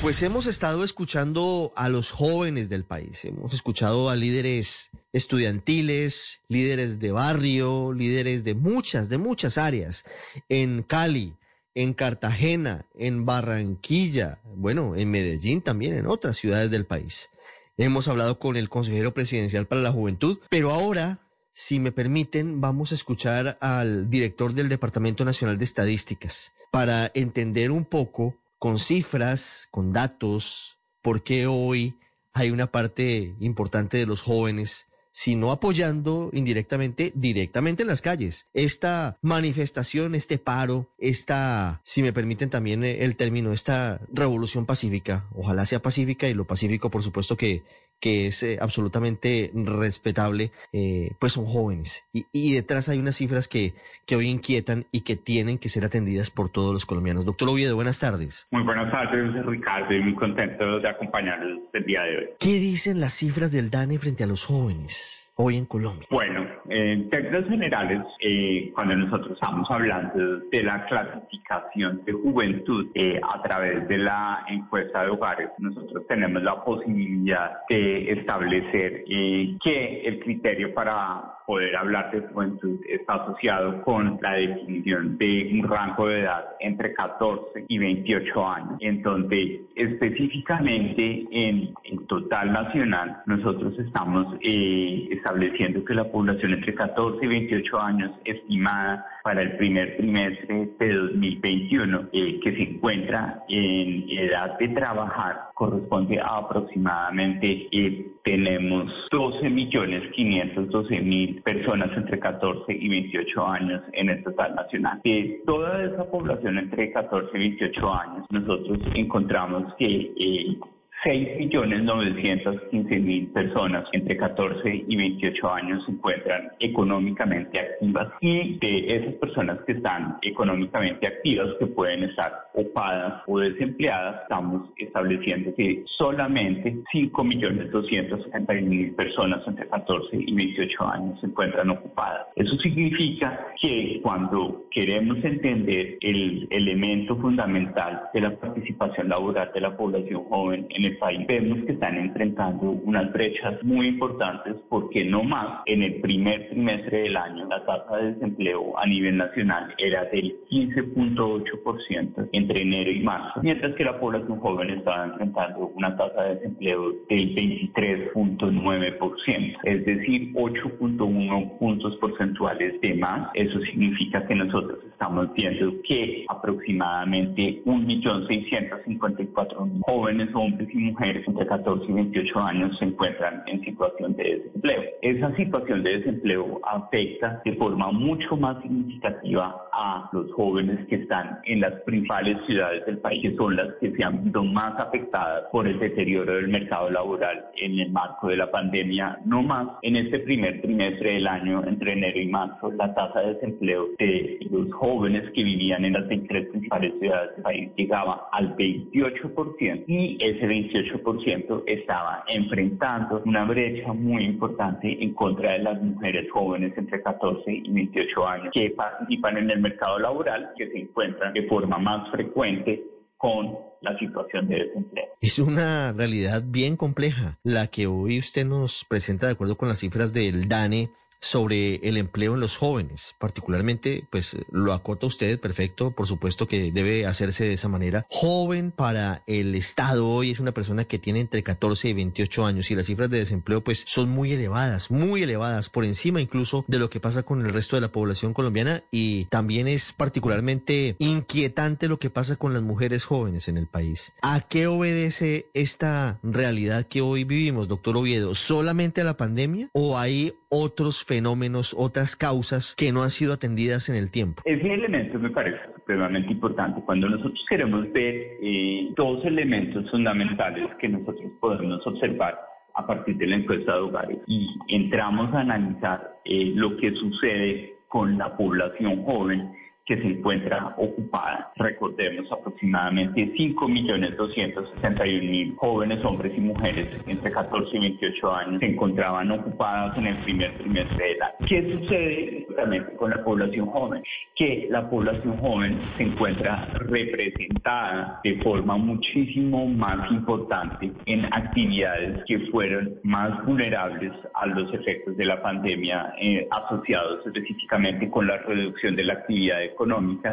Pues hemos estado escuchando a los jóvenes del país, hemos escuchado a líderes estudiantiles, líderes de barrio, líderes de muchas, de muchas áreas, en Cali, en Cartagena, en Barranquilla, bueno, en Medellín también, en otras ciudades del país. Hemos hablado con el consejero presidencial para la juventud, pero ahora, si me permiten, vamos a escuchar al director del Departamento Nacional de Estadísticas para entender un poco con cifras, con datos, por qué hoy hay una parte importante de los jóvenes sino apoyando indirectamente, directamente en las calles. Esta manifestación, este paro, esta, si me permiten también el término, esta revolución pacífica, ojalá sea pacífica y lo pacífico por supuesto que, que es eh, absolutamente respetable, eh, pues son jóvenes. Y, y, detrás hay unas cifras que, que hoy inquietan y que tienen que ser atendidas por todos los colombianos. Doctor Oviedo, buenas tardes. Muy buenas tardes, Ricardo, y muy contento de acompañarles el día de hoy. ¿Qué dicen las cifras del DANE frente a los jóvenes? Hoy en Colombia? Bueno, en términos generales, eh, cuando nosotros estamos hablando de la clasificación de juventud eh, a través de la encuesta de hogares, nosotros tenemos la posibilidad de establecer eh, que el criterio para poder hablar de juventud está asociado con la definición de un rango de edad entre 14 y 28 años, en donde específicamente en total nacional nosotros estamos eh, estableciendo que la población entre 14 y 28 años estimada para el primer trimestre de 2021 eh, que se encuentra en edad de trabajar corresponde a aproximadamente eh, tenemos 12 millones 512 mil personas entre 14 y 28 años en el total nacional. De toda esa población entre 14 y 28 años, nosotros encontramos que eh, 6.915.000 personas entre 14 y 28 años se encuentran económicamente activas y de esas personas que están económicamente activas, que pueden estar ocupadas o desempleadas, estamos estableciendo que solamente 5.260.000 personas entre 14 y 28 años se encuentran ocupadas. Eso significa que cuando queremos entender el elemento fundamental de la participación laboral de la población joven en el país vemos que están enfrentando unas brechas muy importantes porque no más en el primer trimestre del año la tasa de desempleo a nivel nacional era del 15.8% entre enero y marzo, mientras que la población joven estaba enfrentando una tasa de desempleo del 23.9%, es decir, 8.1 puntos porcentuales de más. Eso significa que nosotros estamos viendo que aproximadamente 1.654.000 jóvenes hombres y mujeres entre 14 y 28 años se encuentran en situación de desempleo. Esa situación de desempleo afecta de forma mucho más significativa a los jóvenes que están en las principales ciudades del país, que son las que se han visto más afectadas por el deterioro del mercado laboral en el marco de la pandemia. No más en este primer trimestre del año, entre enero y marzo, la tasa de desempleo de los jóvenes que vivían en las 23 principales ciudades del país llegaba al 28% y ese 28 18% estaba enfrentando una brecha muy importante en contra de las mujeres jóvenes entre 14 y 28 años que participan en el mercado laboral, que se encuentran de forma más frecuente con la situación de desempleo. Es una realidad bien compleja la que hoy usted nos presenta de acuerdo con las cifras del DANE sobre el empleo en los jóvenes. Particularmente, pues lo acota usted, perfecto, por supuesto que debe hacerse de esa manera. Joven para el Estado hoy es una persona que tiene entre 14 y 28 años y las cifras de desempleo pues son muy elevadas, muy elevadas, por encima incluso de lo que pasa con el resto de la población colombiana y también es particularmente inquietante lo que pasa con las mujeres jóvenes en el país. ¿A qué obedece esta realidad que hoy vivimos, doctor Oviedo? ¿Solamente a la pandemia o hay otros fenómenos, otras causas que no han sido atendidas en el tiempo? Ese elemento me parece supremamente importante. Cuando nosotros queremos ver eh, dos elementos fundamentales que nosotros podemos observar a partir de la encuesta de hogares y entramos a analizar eh, lo que sucede con la población joven que se encuentra ocupada. Recordemos aproximadamente 5.261.000 jóvenes, hombres y mujeres entre 14 y 28 años se encontraban ocupadas en el primer trimestre de edad. ¿Qué sucede especialmente con la población joven? Que la población joven se encuentra representada de forma muchísimo más importante en actividades que fueron más vulnerables a los efectos de la pandemia eh, asociados específicamente con la reducción de la actividad económica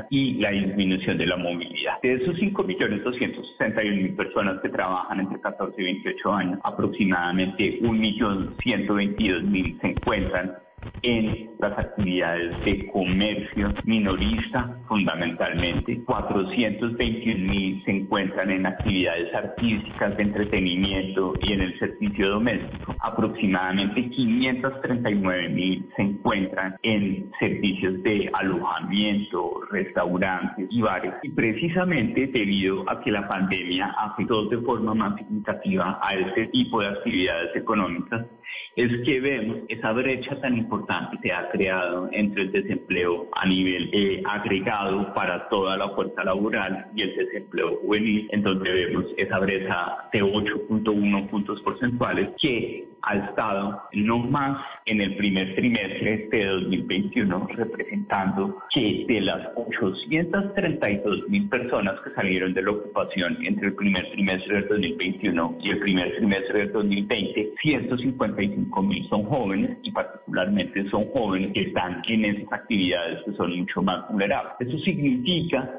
y la disminución de la movilidad. De esos 5.261.000 personas que trabajan entre 14 y 28 años, aproximadamente 1.122.000 se encuentran en las actividades de comercio minorista fundamentalmente. 421 mil se encuentran en actividades artísticas de entretenimiento y en el servicio doméstico. Aproximadamente 539 mil se encuentran en servicios de alojamiento, restaurantes y bares. Y precisamente debido a que la pandemia afectó de forma más significativa a este tipo de actividades económicas, es que vemos esa brecha tan importante que ha creado entre el desempleo a nivel eh, agregado para toda la fuerza laboral y el desempleo juvenil, en donde vemos esa brecha de 8.1 puntos porcentuales que ha estado no más en el primer trimestre de 2021, representando que de las 832 mil personas que salieron de la ocupación entre el primer trimestre del 2021 y el primer trimestre del 2020, 155 mil son jóvenes y particularmente son jóvenes que están en esas actividades que son mucho más vulnerables. Eso significa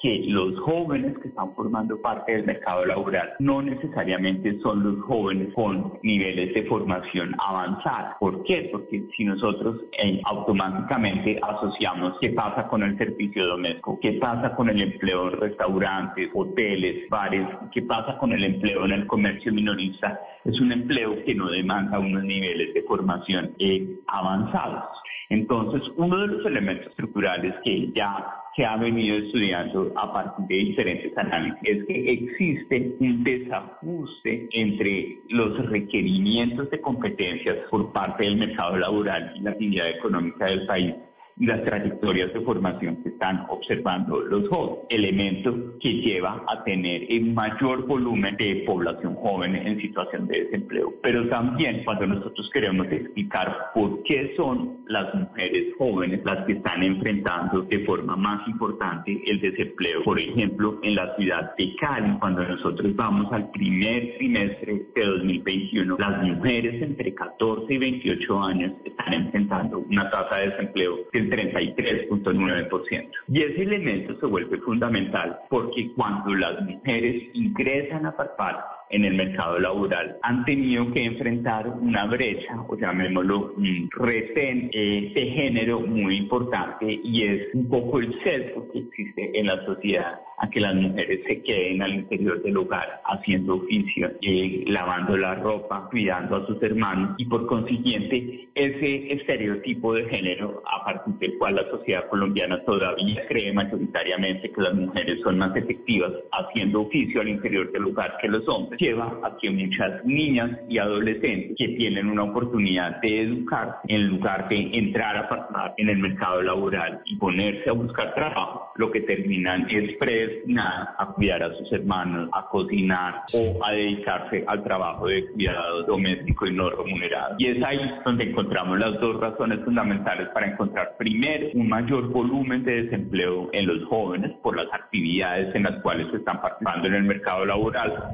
que los jóvenes que están formando parte del mercado laboral no necesariamente son los jóvenes con niveles de formación avanzada. ¿Por qué? Porque si nosotros eh, automáticamente asociamos qué pasa con el servicio doméstico, qué pasa con el empleo en restaurantes, hoteles, bares, qué pasa con el empleo en el comercio minorista, es un empleo que no demanda unos niveles de formación eh, avanzados. Entonces, uno de los elementos estructurales que ya se ha venido estudiando a partir de diferentes análisis es que existe un desajuste entre los requerimientos de competencias por parte del mercado laboral y la actividad económica del país las trayectorias de formación que están observando los jóvenes, elemento que lleva a tener un mayor volumen de población joven en situación de desempleo. Pero también cuando nosotros queremos explicar por qué son las mujeres jóvenes las que están enfrentando de forma más importante el desempleo, por ejemplo, en la ciudad de Cali, cuando nosotros vamos al primer trimestre de 2021, las mujeres entre 14 y 28 años están enfrentando una tasa de desempleo del 33.9%. Y ese elemento se vuelve fundamental porque cuando las mujeres ingresan a participar en el mercado laboral han tenido que enfrentar una brecha, o llamémoslo un retén eh, de género muy importante y es un poco el sesgo que existe en la sociedad a que las mujeres se queden al interior del hogar haciendo oficio, eh, lavando la ropa, cuidando a sus hermanos y por consiguiente ese estereotipo de género a partir del cual la sociedad colombiana todavía cree mayoritariamente que las mujeres son más efectivas haciendo oficio al interior del hogar que los hombres lleva a que muchas niñas y adolescentes que tienen una oportunidad de educar en lugar de entrar a pasar en el mercado laboral y ponerse a buscar trabajo, lo que terminan es predestinadas a cuidar a sus hermanos, a cocinar o a dedicarse al trabajo de cuidado doméstico y no remunerado. Y es ahí donde encontramos las dos razones fundamentales para encontrar primero un mayor volumen de desempleo en los jóvenes por las actividades en las cuales se están participando en el mercado laboral,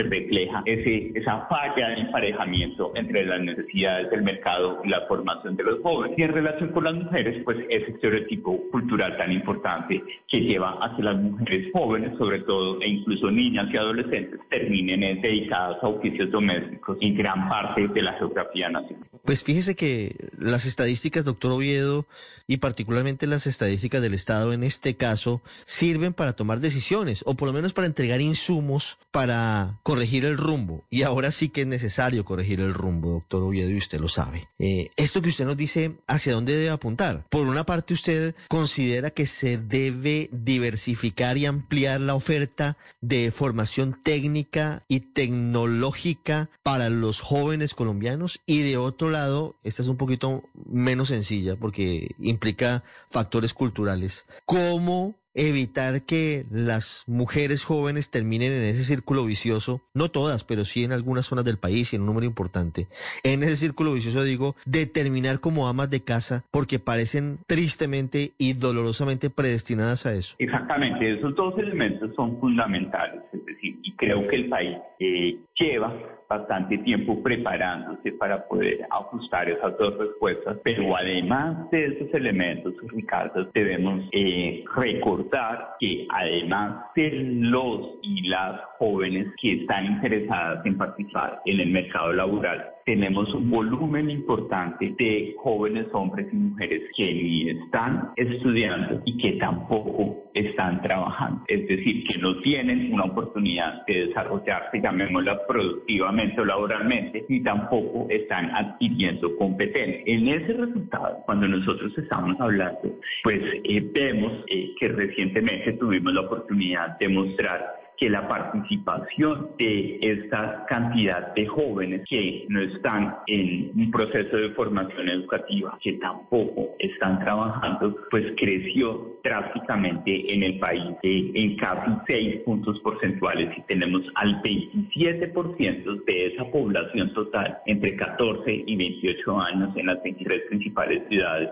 entonces refleja ese, esa falla de emparejamiento entre las necesidades del mercado y la formación de los jóvenes. Y en relación con las mujeres, pues ese estereotipo cultural tan importante que lleva a que las mujeres jóvenes, sobre todo, e incluso niñas y adolescentes, terminen dedicadas a oficios domésticos en gran parte de la geografía nacional. Pues fíjese que las estadísticas, doctor Oviedo, y particularmente las estadísticas del Estado en este caso, sirven para tomar decisiones, o por lo menos para entregar insumos para corregir el rumbo. Y ahora sí que es necesario corregir el rumbo, doctor Oviedo, y usted lo sabe. Eh, esto que usted nos dice, ¿hacia dónde debe apuntar? Por una parte, usted considera que se debe diversificar y ampliar la oferta de formación técnica y tecnológica para los jóvenes colombianos. Y de otro lado, esta es un poquito menos sencilla porque implica factores culturales. ¿Cómo evitar que las mujeres jóvenes terminen en ese círculo vicioso, no todas, pero sí en algunas zonas del país y en un número importante, en ese círculo vicioso digo, de terminar como amas de casa porque parecen tristemente y dolorosamente predestinadas a eso. Exactamente, esos dos elementos son fundamentales, es decir, y creo que el país eh, lleva bastante tiempo preparándose para poder ajustar esas dos respuestas, pero además de esos elementos, Ricardo, debemos eh, recordar que además de los y las jóvenes que están interesadas en participar en el mercado laboral, tenemos un volumen importante de jóvenes hombres y mujeres que ni están estudiando y que tampoco están trabajando. Es decir, que no tienen una oportunidad de desarrollarse, llamémosla productivamente o laboralmente, y tampoco están adquiriendo competencia. En ese resultado, cuando nosotros estamos hablando, pues eh, vemos eh, que recientemente tuvimos la oportunidad de mostrar que la participación de esta cantidad de jóvenes que no están en un proceso de formación educativa, que tampoco están trabajando, pues creció drásticamente en el país eh, en casi seis puntos porcentuales y tenemos al 27% de esa población total entre 14 y 28 años en las 23 principales ciudades.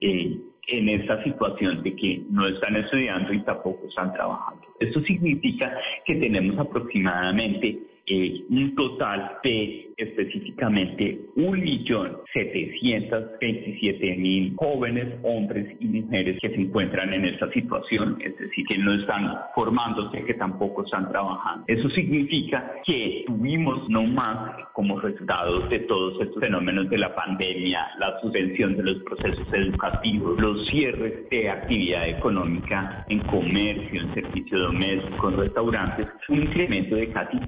Eh, en esta situación de que no están estudiando y tampoco están trabajando. Esto significa que tenemos aproximadamente un total de específicamente 1.727.000 jóvenes, hombres y mujeres que se encuentran en esta situación, es decir, que no están formándose, que tampoco están trabajando. Eso significa que tuvimos no más como resultado de todos estos fenómenos de la pandemia, la suspensión de los procesos educativos, los cierres de actividad económica en comercio, en servicio doméstico, en restaurantes, un incremento de casi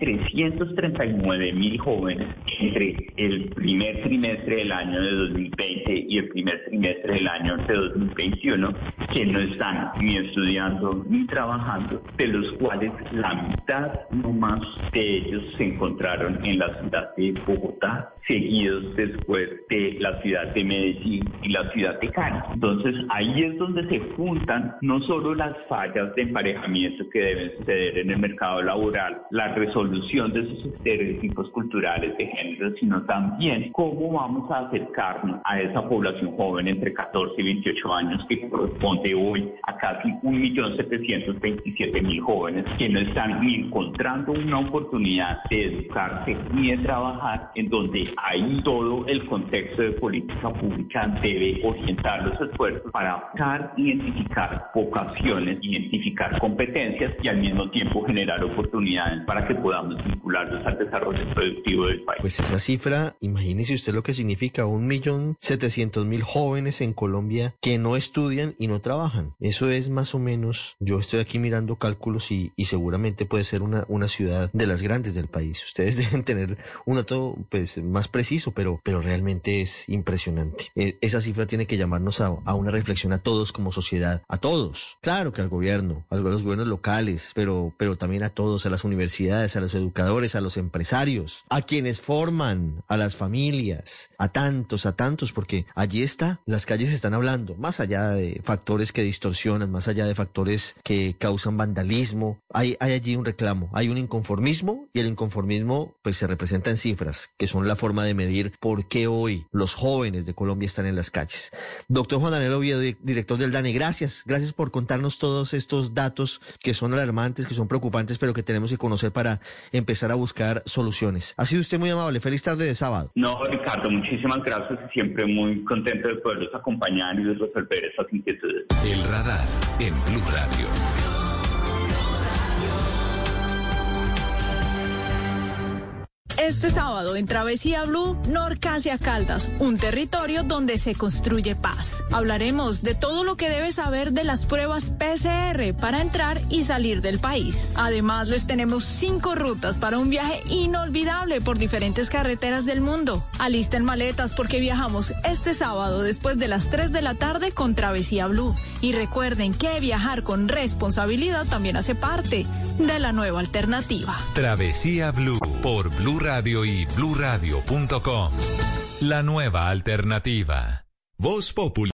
339 mil jóvenes entre el primer trimestre del año de 2020 y el primer trimestre del año de 2021 que no están ni estudiando ni trabajando, de los cuales la mitad no más de ellos se encontraron en la ciudad de Bogotá, seguidos después de la ciudad de Medellín y la ciudad de Cali. Entonces ahí es donde se juntan no solo las fallas de emparejamiento que deben suceder en el mercado laboral, la resolución de esos estereotipos culturales de género, sino también cómo vamos a acercarnos a esa población joven entre 14 y 28 años que corresponde hoy a casi 1.727.000 jóvenes que no están ni encontrando una oportunidad de educarse ni de trabajar en donde ahí todo el contexto de política pública debe orientar los esfuerzos para buscar, identificar vocaciones, identificar competencias y al mismo tiempo generar oportunidades para que podamos al desarrollo productivo del país. Pues esa cifra, imagínese usted lo que significa, un millón setecientos mil jóvenes en Colombia que no estudian y no trabajan. Eso es más o menos, yo estoy aquí mirando cálculos y, y seguramente puede ser una, una ciudad de las grandes del país. Ustedes deben tener un dato pues más preciso, pero, pero realmente es impresionante. Eh, esa cifra tiene que llamarnos a, a, una reflexión a todos como sociedad, a todos. Claro que al gobierno, a los gobiernos locales, pero, pero también a todos, a las universidades, a los educadores, a los empresarios, a quienes forman, a las familias, a tantos, a tantos, porque allí está, las calles están hablando, más allá de factores que distorsionan, más allá de factores que causan vandalismo, hay, hay allí un reclamo, hay un inconformismo y el inconformismo pues se representa en cifras, que son la forma de medir por qué hoy los jóvenes de Colombia están en las calles. Doctor Juan Daniel Oviedo, director del DANE, gracias, gracias por contarnos todos estos datos que son alarmantes, que son preocupantes, pero que tenemos que conocer para empezar a buscar soluciones. Ha sido usted muy amable, feliz tarde de sábado. No, Ricardo, muchísimas gracias y siempre muy contento de poderlos acompañar y de resolver esas inquietudes. El radar en Blue Radio. Este sábado en Travesía Blue, Norcasia Caldas, un territorio donde se construye paz. Hablaremos de todo lo que debes saber de las pruebas PCR para entrar y salir del país. Además, les tenemos cinco rutas para un viaje inolvidable por diferentes carreteras del mundo. Alisten maletas porque viajamos este sábado después de las 3 de la tarde con Travesía Blue. Y recuerden que viajar con responsabilidad también hace parte de la nueva alternativa. Travesía Blue por Blue Radio y bluradio.com. La nueva alternativa. Voz Populi.